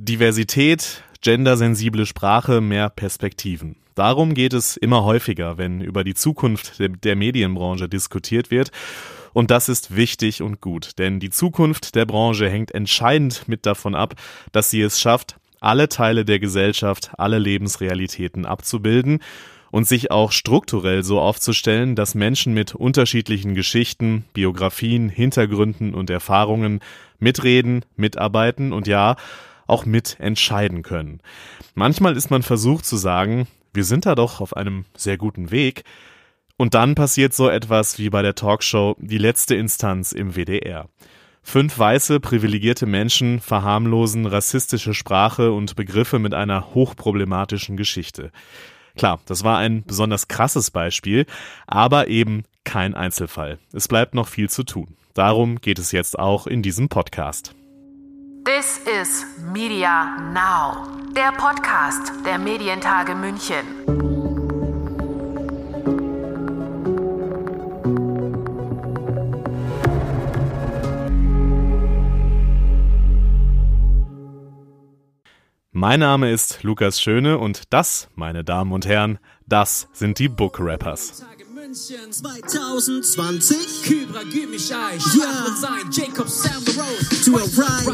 Diversität, gendersensible Sprache, mehr Perspektiven. Darum geht es immer häufiger, wenn über die Zukunft der Medienbranche diskutiert wird. Und das ist wichtig und gut, denn die Zukunft der Branche hängt entscheidend mit davon ab, dass sie es schafft, alle Teile der Gesellschaft, alle Lebensrealitäten abzubilden und sich auch strukturell so aufzustellen, dass Menschen mit unterschiedlichen Geschichten, Biografien, Hintergründen und Erfahrungen mitreden, mitarbeiten und ja, auch mitentscheiden können. Manchmal ist man versucht zu sagen, wir sind da doch auf einem sehr guten Weg, und dann passiert so etwas wie bei der Talkshow Die letzte Instanz im WDR. Fünf weiße, privilegierte Menschen verharmlosen rassistische Sprache und Begriffe mit einer hochproblematischen Geschichte. Klar, das war ein besonders krasses Beispiel, aber eben kein Einzelfall. Es bleibt noch viel zu tun. Darum geht es jetzt auch in diesem Podcast. This is Media Now, der Podcast der Medientage München. Mein Name ist Lukas Schöne und das, meine Damen und Herren, das sind die Book Rappers. 2020 Kybra ja. und sein. Jacob Road To a right.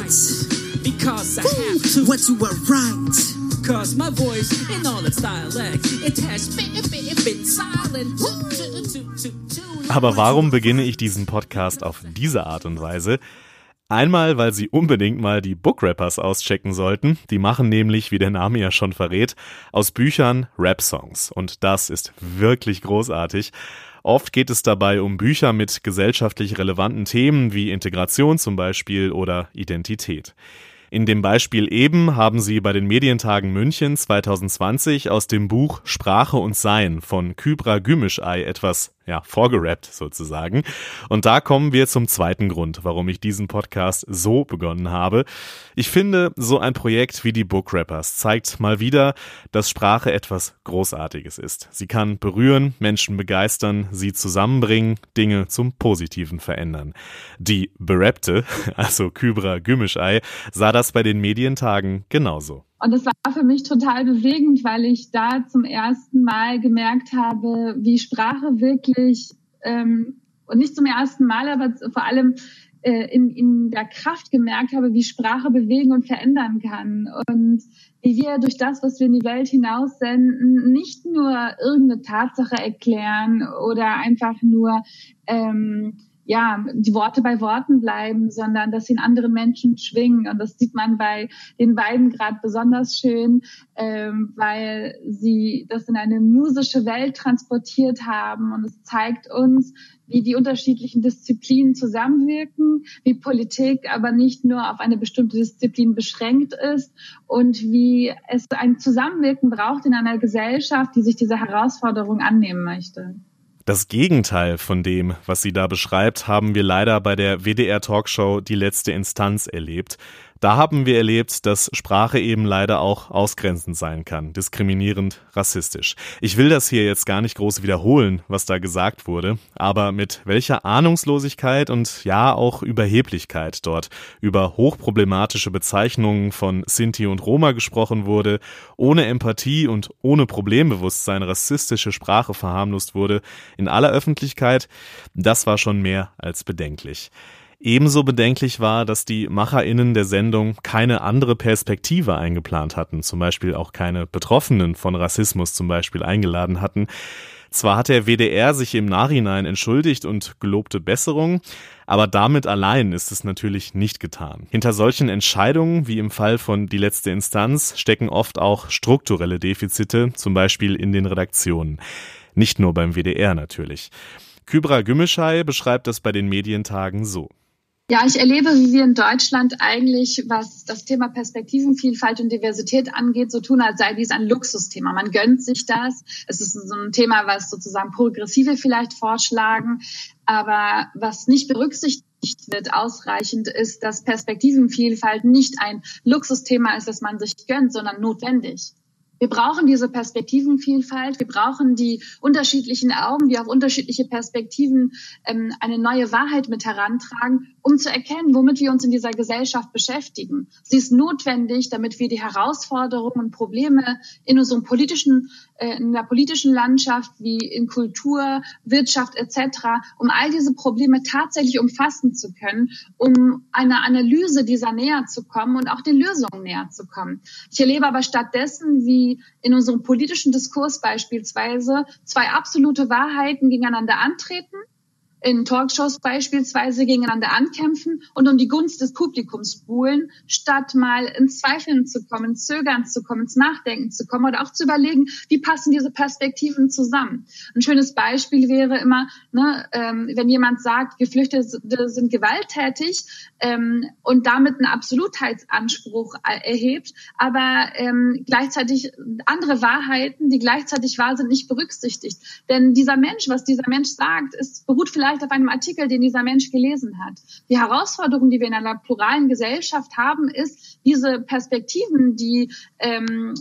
Because I have to. What to a right. Cause my voice in all its dialect It has been, been, been silent. Aber warum beginne ich diesen Podcast auf diese Art und Weise? Einmal, weil sie unbedingt mal die Bookrappers auschecken sollten. Die machen nämlich, wie der Name ja schon verrät, aus Büchern Rap-Songs. Und das ist wirklich großartig. Oft geht es dabei um Bücher mit gesellschaftlich relevanten Themen wie Integration zum Beispiel oder Identität. In dem Beispiel eben haben sie bei den Medientagen München 2020 aus dem Buch Sprache und Sein von Kybra Gümüşay etwas ja, vorgerappt sozusagen. Und da kommen wir zum zweiten Grund, warum ich diesen Podcast so begonnen habe. Ich finde, so ein Projekt wie die Book Rappers zeigt mal wieder, dass Sprache etwas Großartiges ist. Sie kann berühren, Menschen begeistern, sie zusammenbringen, Dinge zum Positiven verändern. Die Berappte, also Kybra Gümüşay, sah das bei den Medientagen genauso. Und das war für mich total bewegend, weil ich da zum ersten Mal gemerkt habe, wie Sprache wirklich, ähm, und nicht zum ersten Mal, aber vor allem äh, in, in der Kraft gemerkt habe, wie Sprache bewegen und verändern kann. Und wie wir durch das, was wir in die Welt hinaussenden, nicht nur irgendeine Tatsache erklären oder einfach nur ähm, ja, die Worte bei Worten bleiben, sondern dass sie in anderen Menschen schwingen. Und das sieht man bei den beiden gerade besonders schön, ähm, weil sie das in eine musische Welt transportiert haben. Und es zeigt uns, wie die unterschiedlichen Disziplinen zusammenwirken, wie Politik aber nicht nur auf eine bestimmte Disziplin beschränkt ist und wie es ein Zusammenwirken braucht in einer Gesellschaft, die sich dieser Herausforderung annehmen möchte. Das Gegenteil von dem, was sie da beschreibt, haben wir leider bei der WDR Talkshow Die letzte Instanz erlebt. Da haben wir erlebt, dass Sprache eben leider auch ausgrenzend sein kann, diskriminierend, rassistisch. Ich will das hier jetzt gar nicht groß wiederholen, was da gesagt wurde, aber mit welcher Ahnungslosigkeit und ja auch Überheblichkeit dort über hochproblematische Bezeichnungen von Sinti und Roma gesprochen wurde, ohne Empathie und ohne Problembewusstsein rassistische Sprache verharmlost wurde, in aller Öffentlichkeit, das war schon mehr als bedenklich. Ebenso bedenklich war, dass die MacherInnen der Sendung keine andere Perspektive eingeplant hatten, zum Beispiel auch keine Betroffenen von Rassismus zum Beispiel eingeladen hatten. Zwar hat der WDR sich im Nachhinein entschuldigt und gelobte Besserung, aber damit allein ist es natürlich nicht getan. Hinter solchen Entscheidungen, wie im Fall von Die letzte Instanz, stecken oft auch strukturelle Defizite, zum Beispiel in den Redaktionen. Nicht nur beim WDR natürlich. Kybra Gümüşay beschreibt das bei den Medientagen so. Ja, ich erlebe, wie wir in Deutschland eigentlich, was das Thema Perspektivenvielfalt und Diversität angeht, so tun, als sei dies ein Luxusthema. Man gönnt sich das. Es ist so ein Thema, was sozusagen Progressive vielleicht vorschlagen. Aber was nicht berücksichtigt wird ausreichend, ist, dass Perspektivenvielfalt nicht ein Luxusthema ist, das man sich gönnt, sondern notwendig. Wir brauchen diese Perspektivenvielfalt. Wir brauchen die unterschiedlichen Augen, die auf unterschiedliche Perspektiven ähm, eine neue Wahrheit mit herantragen, um zu erkennen, womit wir uns in dieser Gesellschaft beschäftigen. Sie ist notwendig, damit wir die Herausforderungen und Probleme in unserem politischen, äh, in der politischen Landschaft wie in Kultur, Wirtschaft etc., um all diese Probleme tatsächlich umfassen zu können, um einer Analyse dieser näher zu kommen und auch den Lösungen näher zu kommen. Ich erlebe aber stattdessen, wie in unserem politischen Diskurs beispielsweise zwei absolute Wahrheiten gegeneinander antreten in Talkshows beispielsweise gegeneinander ankämpfen und um die Gunst des Publikums buhlen, statt mal ins Zweifeln zu kommen, Zögern zu kommen, ins Nachdenken zu kommen oder auch zu überlegen, wie passen diese Perspektiven zusammen. Ein schönes Beispiel wäre immer, ne, ähm, wenn jemand sagt, Geflüchtete sind gewalttätig ähm, und damit einen Absolutheitsanspruch erhebt, aber ähm, gleichzeitig andere Wahrheiten, die gleichzeitig wahr sind, nicht berücksichtigt. Denn dieser Mensch, was dieser Mensch sagt, ist, beruht vielleicht vielleicht auf einem Artikel, den dieser Mensch gelesen hat. Die Herausforderung, die wir in einer pluralen Gesellschaft haben, ist, diese Perspektiven, die ähm,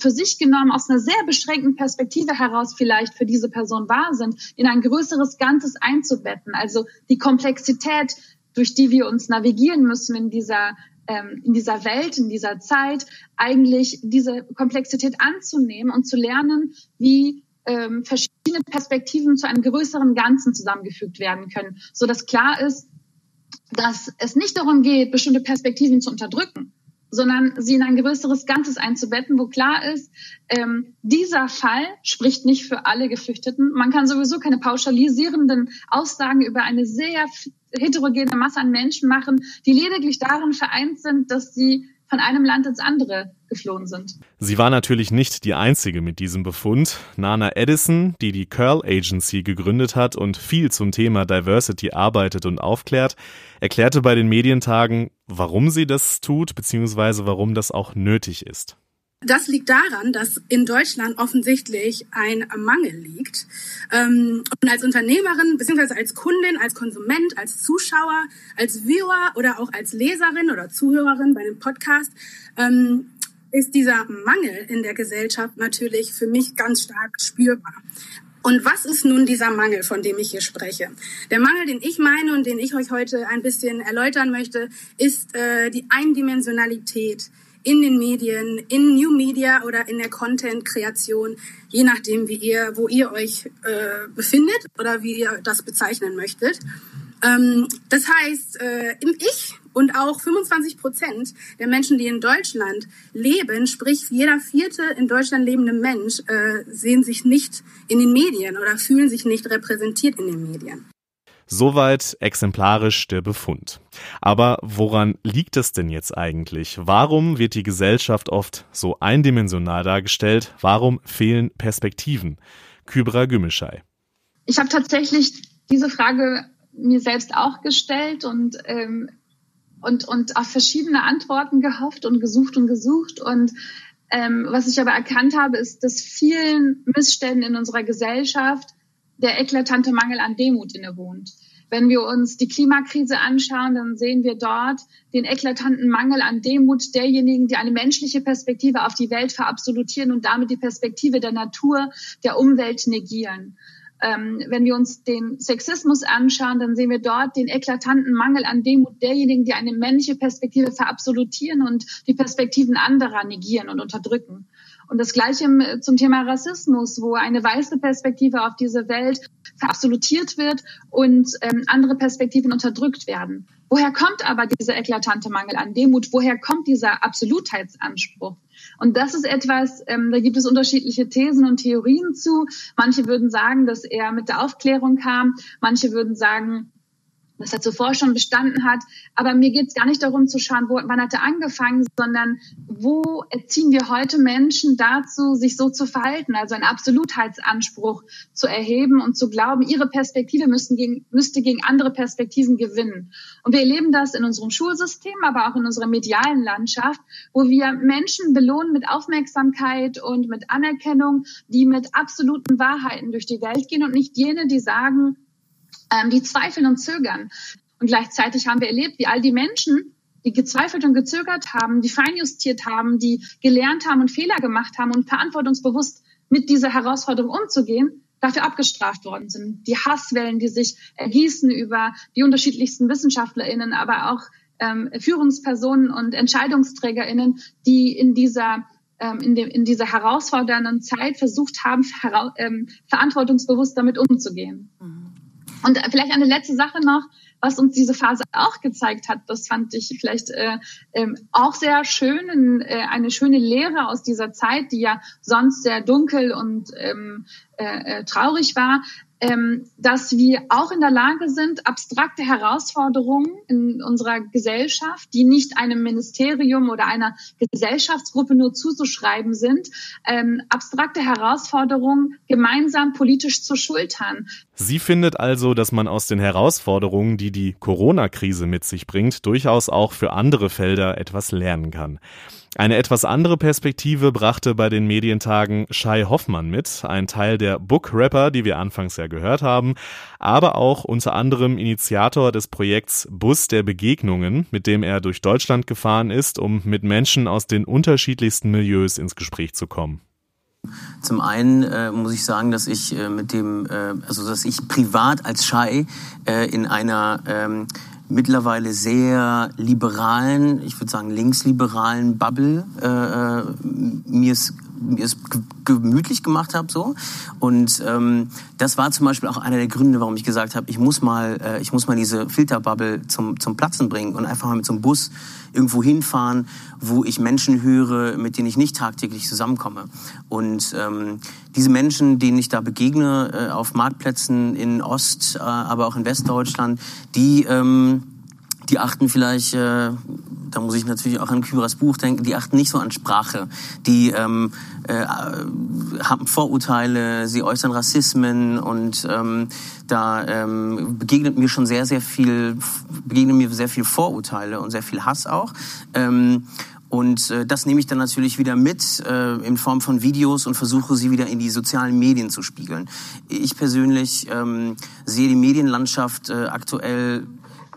für sich genommen aus einer sehr beschränkten Perspektive heraus vielleicht für diese Person wahr sind, in ein größeres Ganzes einzubetten. Also die Komplexität, durch die wir uns navigieren müssen in dieser ähm, in dieser Welt, in dieser Zeit, eigentlich diese Komplexität anzunehmen und zu lernen, wie ähm, verschiedene Perspektiven zu einem größeren Ganzen zusammengefügt werden können, so dass klar ist, dass es nicht darum geht, bestimmte Perspektiven zu unterdrücken, sondern sie in ein größeres Ganzes einzubetten, wo klar ist, ähm, dieser Fall spricht nicht für alle Geflüchteten. Man kann sowieso keine pauschalisierenden Aussagen über eine sehr heterogene Masse an Menschen machen, die lediglich darin vereint sind, dass sie von einem Land ins andere geflohen sind. Sie war natürlich nicht die Einzige mit diesem Befund. Nana Edison, die die Curl Agency gegründet hat und viel zum Thema Diversity arbeitet und aufklärt, erklärte bei den Medientagen, warum sie das tut, beziehungsweise warum das auch nötig ist. Das liegt daran, dass in Deutschland offensichtlich ein Mangel liegt. Ähm, und als Unternehmerin, beziehungsweise als Kundin, als Konsument, als Zuschauer, als Viewer oder auch als Leserin oder Zuhörerin bei einem Podcast, ähm, ist dieser Mangel in der Gesellschaft natürlich für mich ganz stark spürbar. Und was ist nun dieser Mangel, von dem ich hier spreche? Der Mangel, den ich meine und den ich euch heute ein bisschen erläutern möchte, ist äh, die Eindimensionalität in den Medien, in New Media oder in der Content-Kreation, je nachdem, wie ihr, wo ihr euch äh, befindet oder wie ihr das bezeichnen möchtet. Ähm, das heißt, äh, im Ich und auch 25 Prozent der Menschen, die in Deutschland leben, sprich jeder vierte in Deutschland lebende Mensch, äh, sehen sich nicht in den Medien oder fühlen sich nicht repräsentiert in den Medien. Soweit exemplarisch der Befund. Aber woran liegt es denn jetzt eigentlich? Warum wird die Gesellschaft oft so eindimensional dargestellt? Warum fehlen Perspektiven? Kybra Gümüşay. Ich habe tatsächlich diese Frage mir selbst auch gestellt und ähm, und und auf verschiedene Antworten gehofft und gesucht und gesucht und ähm, was ich aber erkannt habe, ist, dass vielen Missständen in unserer Gesellschaft der eklatante Mangel an Demut innewohnt. Wenn wir uns die Klimakrise anschauen, dann sehen wir dort den eklatanten Mangel an Demut derjenigen, die eine menschliche Perspektive auf die Welt verabsolutieren und damit die Perspektive der Natur, der Umwelt negieren. Ähm, wenn wir uns den Sexismus anschauen, dann sehen wir dort den eklatanten Mangel an Demut derjenigen, die eine männliche Perspektive verabsolutieren und die Perspektiven anderer negieren und unterdrücken. Und das Gleiche zum Thema Rassismus, wo eine weiße Perspektive auf diese Welt verabsolutiert wird und ähm, andere Perspektiven unterdrückt werden. Woher kommt aber dieser eklatante Mangel an Demut? Woher kommt dieser Absolutheitsanspruch? Und das ist etwas, ähm, da gibt es unterschiedliche Thesen und Theorien zu. Manche würden sagen, dass er mit der Aufklärung kam. Manche würden sagen, dass er zuvor schon bestanden hat. Aber mir geht es gar nicht darum zu schauen, wo, wann hat er angefangen, sondern wo erziehen wir heute Menschen dazu, sich so zu verhalten, also einen Absolutheitsanspruch zu erheben und zu glauben, ihre Perspektive müssten gegen, müsste gegen andere Perspektiven gewinnen. Und wir erleben das in unserem Schulsystem, aber auch in unserer medialen Landschaft, wo wir Menschen belohnen mit Aufmerksamkeit und mit Anerkennung, die mit absoluten Wahrheiten durch die Welt gehen und nicht jene, die sagen, ähm, die zweifeln und zögern. Und gleichzeitig haben wir erlebt, wie all die Menschen, die gezweifelt und gezögert haben, die feinjustiert haben, die gelernt haben und Fehler gemacht haben und verantwortungsbewusst mit dieser Herausforderung umzugehen, dafür abgestraft worden sind. Die Hasswellen, die sich ergießen über die unterschiedlichsten WissenschaftlerInnen, aber auch ähm, Führungspersonen und EntscheidungsträgerInnen, die in dieser ähm, in, dem, in dieser herausfordernden Zeit versucht haben, ähm, verantwortungsbewusst damit umzugehen. Mhm. Und vielleicht eine letzte Sache noch, was uns diese Phase auch gezeigt hat, das fand ich vielleicht äh, ähm, auch sehr schön, äh, eine schöne Lehre aus dieser Zeit, die ja sonst sehr dunkel und ähm, äh, äh traurig war, ähm, dass wir auch in der Lage sind, abstrakte Herausforderungen in unserer Gesellschaft, die nicht einem Ministerium oder einer Gesellschaftsgruppe nur zuzuschreiben sind, ähm, abstrakte Herausforderungen gemeinsam politisch zu schultern. Sie findet also, dass man aus den Herausforderungen, die die Corona-Krise mit sich bringt, durchaus auch für andere Felder etwas lernen kann. Eine etwas andere Perspektive brachte bei den Medientagen Shai Hoffmann mit, ein Teil der Book Rapper, die wir anfangs ja gehört haben, aber auch unter anderem Initiator des Projekts Bus der Begegnungen, mit dem er durch Deutschland gefahren ist, um mit Menschen aus den unterschiedlichsten Milieus ins Gespräch zu kommen. Zum einen äh, muss ich sagen, dass ich äh, mit dem, äh, also dass ich privat als Shai äh, in einer ähm, mittlerweile sehr liberalen, ich würde sagen linksliberalen Bubble äh, äh mir es mir es gemütlich gemacht habe so. Und ähm, das war zum Beispiel auch einer der Gründe, warum ich gesagt habe, ich muss mal äh, ich muss mal diese Filterbubble zum zum Platzen bringen und einfach mal mit so einem Bus irgendwo hinfahren, wo ich Menschen höre, mit denen ich nicht tagtäglich zusammenkomme. Und ähm, diese Menschen, denen ich da begegne äh, auf Marktplätzen in Ost, äh, aber auch in Westdeutschland, die ähm, die achten vielleicht, äh, da muss ich natürlich auch an Kyras Buch denken, die achten nicht so an Sprache. Die ähm, äh, haben Vorurteile, sie äußern Rassismen und ähm, da ähm, begegnet mir schon sehr, sehr viel, begegnen mir sehr viel Vorurteile und sehr viel Hass auch. Ähm, und äh, das nehme ich dann natürlich wieder mit äh, in Form von Videos und versuche sie wieder in die sozialen Medien zu spiegeln. Ich persönlich ähm, sehe die Medienlandschaft äh, aktuell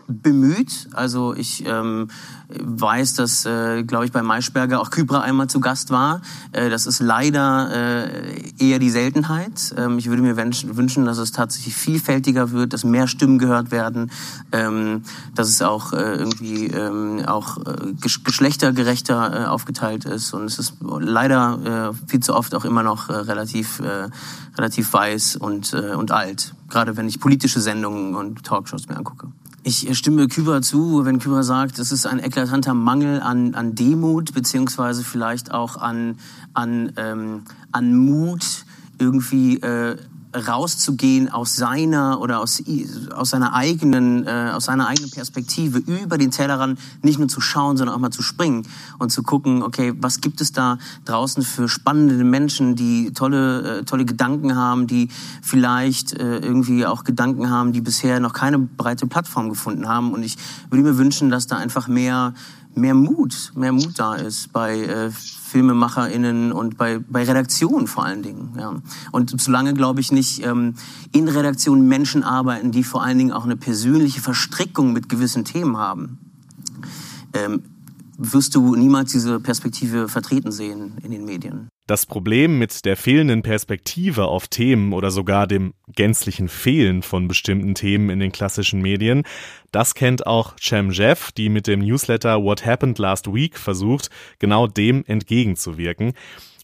bemüht. Also ich ähm, weiß, dass, äh, glaube ich, bei Maischberger auch Kybra einmal zu Gast war. Äh, das ist leider äh, eher die Seltenheit. Ähm, ich würde mir wünschen, dass es tatsächlich vielfältiger wird, dass mehr Stimmen gehört werden, ähm, dass es auch äh, irgendwie ähm, auch äh, geschlechtergerechter äh, aufgeteilt ist. Und es ist leider äh, viel zu oft auch immer noch äh, relativ, äh, relativ weiß und, äh, und alt. Gerade wenn ich politische Sendungen und Talkshows mir angucke. Ich stimme Küber zu, wenn Küber sagt, es ist ein eklatanter Mangel an, an Demut, beziehungsweise vielleicht auch an, an, ähm, an Mut, irgendwie äh, rauszugehen aus seiner oder aus, aus seiner eigenen, äh, aus seiner eigenen Perspektive über den Tellerrand nicht nur zu schauen, sondern auch mal zu springen und zu gucken, okay, was gibt es da draußen für spannende Menschen, die tolle, äh, tolle Gedanken haben, die vielleicht äh, irgendwie auch Gedanken haben, die bisher noch keine breite Plattform gefunden haben. Und ich würde mir wünschen, dass da einfach mehr mehr Mut, mehr Mut da ist bei äh, FilmemacherInnen und bei, bei Redaktionen vor allen Dingen. Ja. Und solange, glaube ich, nicht ähm, in Redaktionen Menschen arbeiten, die vor allen Dingen auch eine persönliche Verstrickung mit gewissen Themen haben, ähm, wirst du niemals diese Perspektive vertreten sehen in den Medien. Das Problem mit der fehlenden Perspektive auf Themen oder sogar dem gänzlichen Fehlen von bestimmten Themen in den klassischen Medien, das kennt auch Cem Jeff, die mit dem Newsletter What Happened Last Week versucht, genau dem entgegenzuwirken.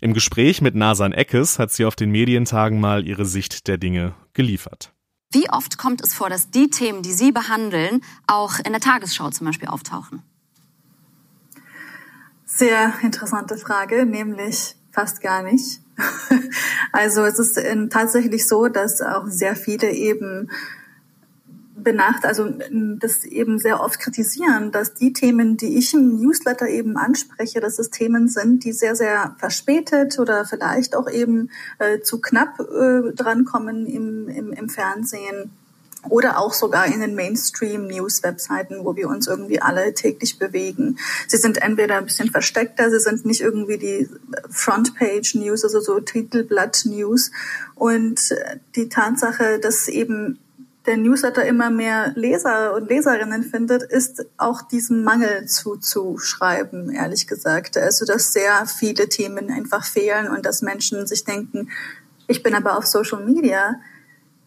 Im Gespräch mit Nasan Eckes hat sie auf den Medientagen mal ihre Sicht der Dinge geliefert. Wie oft kommt es vor, dass die Themen, die Sie behandeln, auch in der Tagesschau zum Beispiel auftauchen? Sehr interessante Frage, nämlich fast gar nicht. Also es ist ähm, tatsächlich so, dass auch sehr viele eben benacht, also das eben sehr oft kritisieren, dass die Themen, die ich im Newsletter eben anspreche, dass es Themen sind, die sehr, sehr verspätet oder vielleicht auch eben äh, zu knapp äh, drankommen im, im, im Fernsehen oder auch sogar in den Mainstream-News-Webseiten, wo wir uns irgendwie alle täglich bewegen. Sie sind entweder ein bisschen versteckter, sie sind nicht irgendwie die Frontpage-News, also so Titelblatt-News. Und die Tatsache, dass eben der Newsletter immer mehr Leser und Leserinnen findet, ist auch diesem Mangel zuzuschreiben, ehrlich gesagt. Also, dass sehr viele Themen einfach fehlen und dass Menschen sich denken, ich bin aber auf Social Media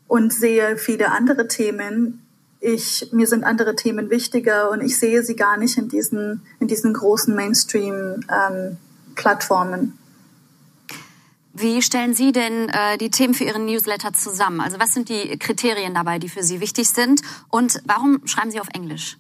und sehe viele andere Themen. Ich, mir sind andere Themen wichtiger und ich sehe sie gar nicht in diesen, in diesen großen Mainstream-Plattformen. Ähm, wie stellen Sie denn äh, die Themen für Ihren Newsletter zusammen? Also was sind die Kriterien dabei, die für Sie wichtig sind? Und warum schreiben Sie auf Englisch?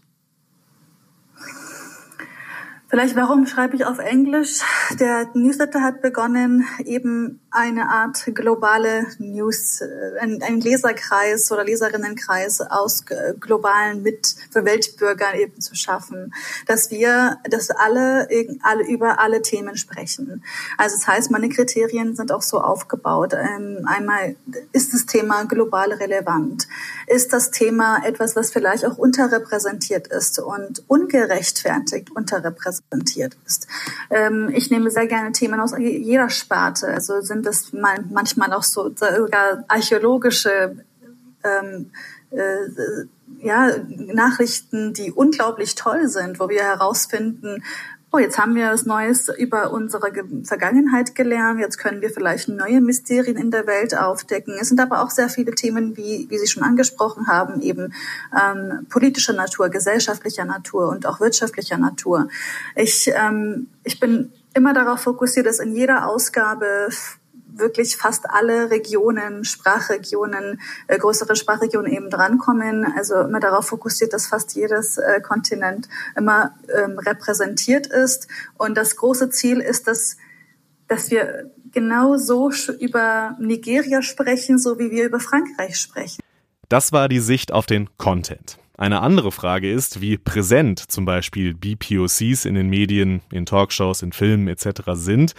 Vielleicht, warum schreibe ich auf Englisch? Der Newsletter hat begonnen, eben eine Art globale News, äh, ein, Leserkreis oder Leserinnenkreis aus globalen mit für Weltbürgern eben zu schaffen, dass wir, dass alle, alle über alle Themen sprechen. Also das heißt, meine Kriterien sind auch so aufgebaut. Ähm, einmal ist das Thema global relevant, ist das Thema etwas, was vielleicht auch unterrepräsentiert ist und ungerechtfertigt unterrepräsentiert repräsentiert ist. Ähm, ich nehme sehr gerne Themen aus jeder Sparte. Also sind es manchmal auch so sogar archäologische ähm, äh, ja, Nachrichten, die unglaublich toll sind, wo wir herausfinden, oh, jetzt haben wir was Neues über unsere Vergangenheit gelernt, jetzt können wir vielleicht neue Mysterien in der Welt aufdecken. Es sind aber auch sehr viele Themen, wie, wie Sie schon angesprochen haben, eben ähm, politischer Natur, gesellschaftlicher Natur und auch wirtschaftlicher Natur. Ich, ähm, ich bin immer darauf fokussiert, dass in jeder Ausgabe wirklich fast alle Regionen, Sprachregionen, äh, größere Sprachregionen eben drankommen. Also immer darauf fokussiert, dass fast jedes äh, Kontinent immer ähm, repräsentiert ist. Und das große Ziel ist, dass, dass wir genau so über Nigeria sprechen, so wie wir über Frankreich sprechen. Das war die Sicht auf den Content. Eine andere Frage ist, wie präsent zum Beispiel BPOCs in den Medien, in Talkshows, in Filmen etc. sind.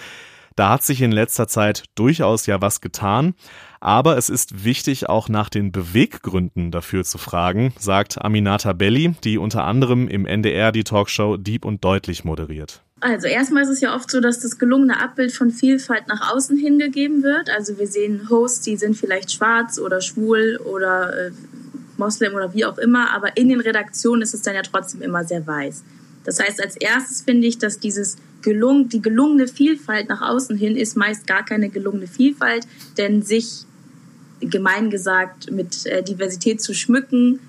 Da hat sich in letzter Zeit durchaus ja was getan. Aber es ist wichtig, auch nach den Beweggründen dafür zu fragen, sagt Aminata Belli, die unter anderem im NDR die Talkshow Deep und Deutlich moderiert. Also erstmal ist es ja oft so, dass das gelungene Abbild von Vielfalt nach außen hingegeben wird. Also wir sehen Hosts, die sind vielleicht schwarz oder schwul oder äh, Moslem oder wie auch immer, aber in den Redaktionen ist es dann ja trotzdem immer sehr weiß. Das heißt, als erstes finde ich, dass dieses gelungen, die gelungene Vielfalt nach außen hin ist meist gar keine gelungene Vielfalt, denn sich gemein gesagt mit äh, Diversität zu schmücken,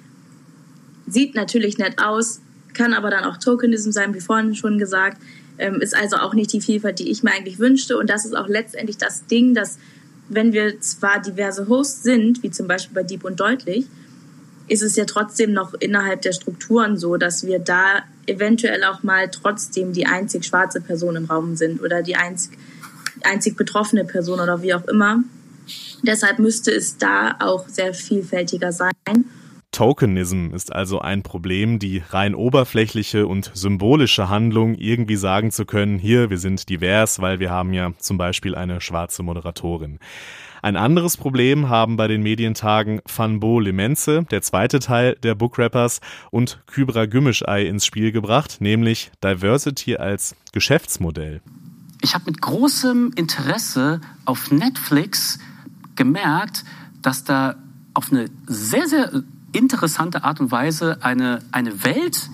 sieht natürlich nett aus, kann aber dann auch Tokenism sein, wie vorhin schon gesagt, ähm, ist also auch nicht die Vielfalt, die ich mir eigentlich wünschte. Und das ist auch letztendlich das Ding, dass wenn wir zwar diverse Hosts sind, wie zum Beispiel bei Deep und Deutlich, ist es ja trotzdem noch innerhalb der Strukturen so, dass wir da eventuell auch mal trotzdem die einzig schwarze Person im Raum sind oder die einzig, einzig betroffene Person oder wie auch immer. Deshalb müsste es da auch sehr vielfältiger sein. Tokenism ist also ein Problem, die rein oberflächliche und symbolische Handlung irgendwie sagen zu können, hier, wir sind divers, weil wir haben ja zum Beispiel eine schwarze Moderatorin. Ein anderes Problem haben bei den Medientagen Fanbo Lemenze, der zweite Teil der Bookrappers, und Kybra Gümüşay ins Spiel gebracht, nämlich Diversity als Geschäftsmodell. Ich habe mit großem Interesse auf Netflix gemerkt, dass da auf eine sehr, sehr interessante Art und Weise eine, eine Welt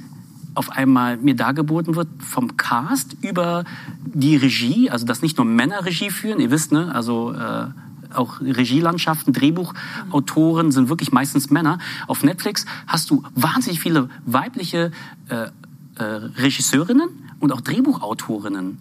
auf einmal mir dargeboten wird vom Cast über die Regie, also dass nicht nur Männer Regie führen, ihr wisst, ne, also äh, auch Regielandschaften, Drehbuchautoren sind wirklich meistens Männer. Auf Netflix hast du wahnsinnig viele weibliche äh, äh, Regisseurinnen und auch Drehbuchautorinnen.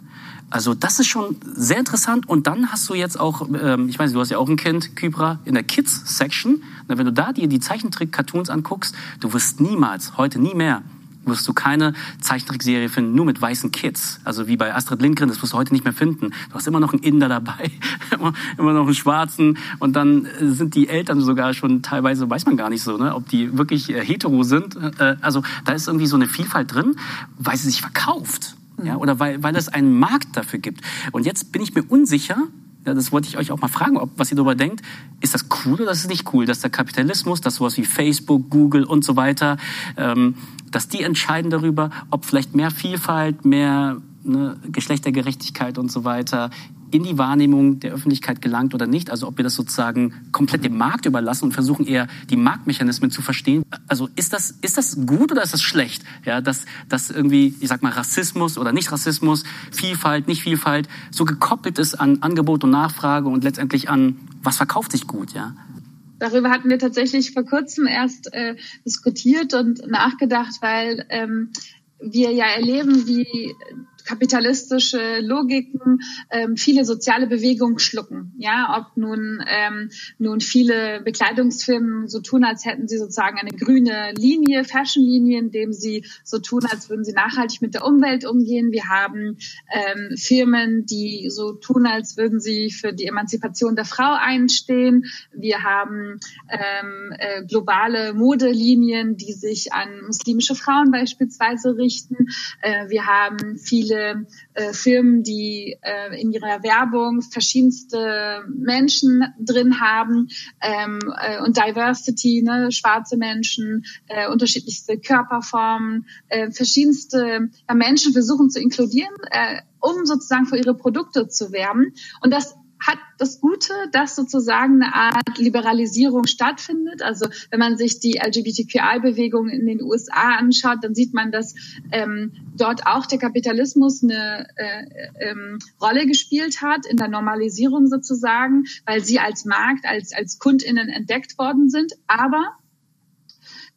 Also das ist schon sehr interessant. Und dann hast du jetzt auch, ähm, ich weiß, du hast ja auch ein Kind, Kybra, in der Kids-Section. Wenn du da dir die Zeichentrick-Cartoons anguckst, du wirst niemals, heute nie mehr, wirst du keine Zeichentrickserie finden, nur mit weißen Kids. Also wie bei Astrid Lindgren, das wirst du heute nicht mehr finden. Du hast immer noch einen Inder dabei, immer, immer noch einen Schwarzen und dann äh, sind die Eltern sogar schon teilweise, weiß man gar nicht so, ne, ob die wirklich äh, hetero sind. Äh, also da ist irgendwie so eine Vielfalt drin, weil sie sich verkauft. Ja, oder weil, weil es einen Markt dafür gibt. Und jetzt bin ich mir unsicher, ja, das wollte ich euch auch mal fragen, ob, was ihr darüber denkt. Ist das cool oder ist es nicht cool, dass der Kapitalismus, dass sowas wie Facebook, Google und so weiter, ähm, dass die entscheiden darüber, ob vielleicht mehr Vielfalt, mehr ne, Geschlechtergerechtigkeit und so weiter in die Wahrnehmung der Öffentlichkeit gelangt oder nicht. Also ob wir das sozusagen komplett dem Markt überlassen und versuchen eher die Marktmechanismen zu verstehen. Also ist das, ist das gut oder ist das schlecht? Ja, dass, dass irgendwie, ich sag mal, Rassismus oder Nicht-Rassismus, Vielfalt, Nicht-Vielfalt so gekoppelt ist an Angebot und Nachfrage und letztendlich an, was verkauft sich gut, ja? Darüber hatten wir tatsächlich vor kurzem erst äh, diskutiert und nachgedacht, weil ähm, wir ja erleben, wie kapitalistische Logiken ähm, viele soziale Bewegungen schlucken. Ja, ob nun ähm, nun viele Bekleidungsfirmen so tun, als hätten sie sozusagen eine grüne Linie, Fashionlinie, indem sie so tun, als würden sie nachhaltig mit der Umwelt umgehen. Wir haben ähm, Firmen, die so tun, als würden sie für die Emanzipation der Frau einstehen. Wir haben ähm, äh, globale Modelinien, die sich an muslimische Frauen beispielsweise richten. Äh, wir haben viele viele äh, Firmen, die äh, in ihrer Werbung verschiedenste Menschen drin haben ähm, äh, und Diversity, ne, schwarze Menschen, äh, unterschiedlichste Körperformen, äh, verschiedenste ja, Menschen versuchen zu inkludieren, äh, um sozusagen für ihre Produkte zu werben. Und das hat das Gute, dass sozusagen eine Art Liberalisierung stattfindet. Also wenn man sich die LGBTQI-Bewegung in den USA anschaut, dann sieht man, dass ähm, dort auch der Kapitalismus eine äh, ähm, Rolle gespielt hat in der Normalisierung sozusagen, weil sie als Markt, als, als KundInnen entdeckt worden sind. Aber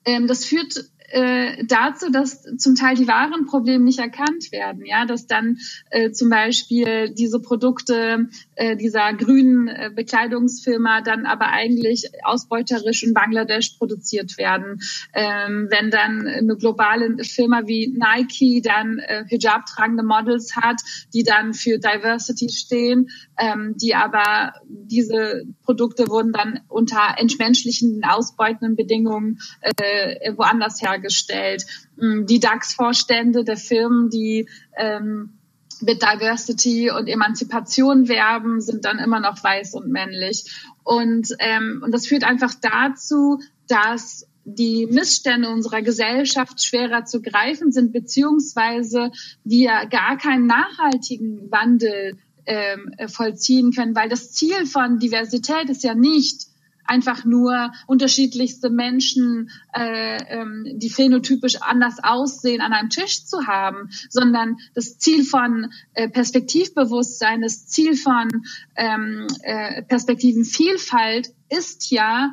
ähm, das führt äh, dazu, dass zum Teil die wahren Probleme nicht erkannt werden, ja, dass dann äh, zum Beispiel diese Produkte äh, dieser grünen äh, Bekleidungsfirma dann aber eigentlich ausbeuterisch in Bangladesch produziert werden. Ähm, wenn dann eine globale Firma wie Nike dann äh, Hijab tragende Models hat, die dann für Diversity stehen, ähm, die aber diese Produkte wurden dann unter entmenschlichen, ausbeutenden Bedingungen äh, woanders hergestellt. Mm, die DAX-Vorstände der Firmen, die ähm, mit Diversity und Emanzipation werben, sind dann immer noch weiß und männlich. Und, ähm, und das führt einfach dazu, dass die Missstände unserer Gesellschaft schwerer zu greifen sind, beziehungsweise wir gar keinen nachhaltigen Wandel ähm, vollziehen können, weil das Ziel von Diversität ist ja nicht, einfach nur unterschiedlichste Menschen, äh, ähm, die phänotypisch anders aussehen, an einem Tisch zu haben, sondern das Ziel von äh, Perspektivbewusstsein, das Ziel von ähm, äh, Perspektivenvielfalt ist ja,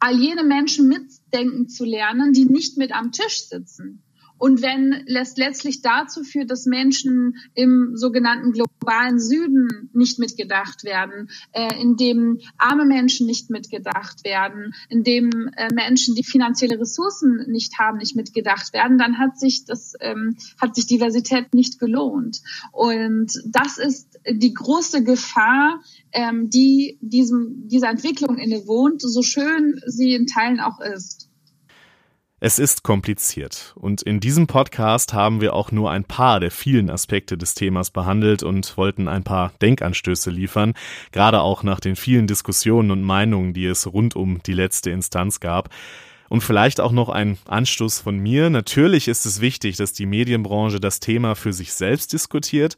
all jene Menschen mitdenken zu lernen, die nicht mit am Tisch sitzen. Und wenn es letztlich dazu führt, dass Menschen im sogenannten globalen Süden nicht mitgedacht werden, äh, in dem arme Menschen nicht mitgedacht werden, in dem äh, Menschen, die finanzielle Ressourcen nicht haben, nicht mitgedacht werden, dann hat sich das, ähm, hat sich Diversität nicht gelohnt. Und das ist die große Gefahr, ähm, die diesem, dieser Entwicklung innewohnt, so schön sie in Teilen auch ist. Es ist kompliziert und in diesem Podcast haben wir auch nur ein paar der vielen Aspekte des Themas behandelt und wollten ein paar Denkanstöße liefern, gerade auch nach den vielen Diskussionen und Meinungen, die es rund um die letzte Instanz gab. Und vielleicht auch noch ein Anstoß von mir. Natürlich ist es wichtig, dass die Medienbranche das Thema für sich selbst diskutiert,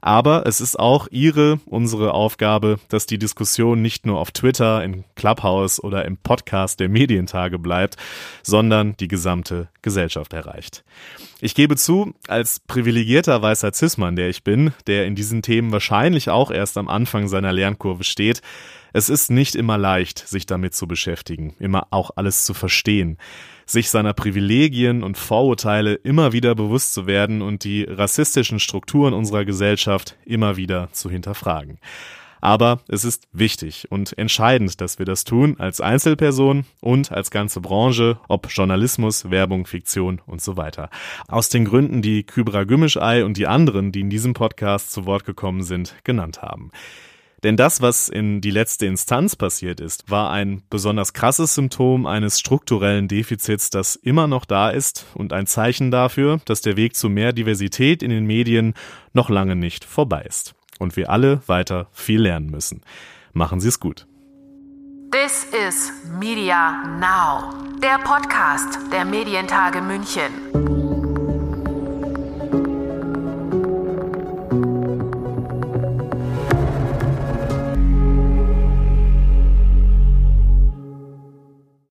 aber es ist auch Ihre, unsere Aufgabe, dass die Diskussion nicht nur auf Twitter, in Clubhouse oder im Podcast der Medientage bleibt, sondern die gesamte Gesellschaft erreicht. Ich gebe zu, als privilegierter weißer Cis-Mann, der ich bin, der in diesen Themen wahrscheinlich auch erst am Anfang seiner Lernkurve steht, es ist nicht immer leicht, sich damit zu beschäftigen, immer auch alles zu verstehen sich seiner Privilegien und Vorurteile immer wieder bewusst zu werden und die rassistischen Strukturen unserer Gesellschaft immer wieder zu hinterfragen. Aber es ist wichtig und entscheidend, dass wir das tun als Einzelperson und als ganze Branche, ob Journalismus, Werbung, Fiktion und so weiter. Aus den Gründen, die Kybra Gümmischei und die anderen, die in diesem Podcast zu Wort gekommen sind, genannt haben. Denn das, was in die letzte Instanz passiert ist, war ein besonders krasses Symptom eines strukturellen Defizits, das immer noch da ist und ein Zeichen dafür, dass der Weg zu mehr Diversität in den Medien noch lange nicht vorbei ist. Und wir alle weiter viel lernen müssen. Machen Sie es gut. This is Media Now, der Podcast der Medientage München.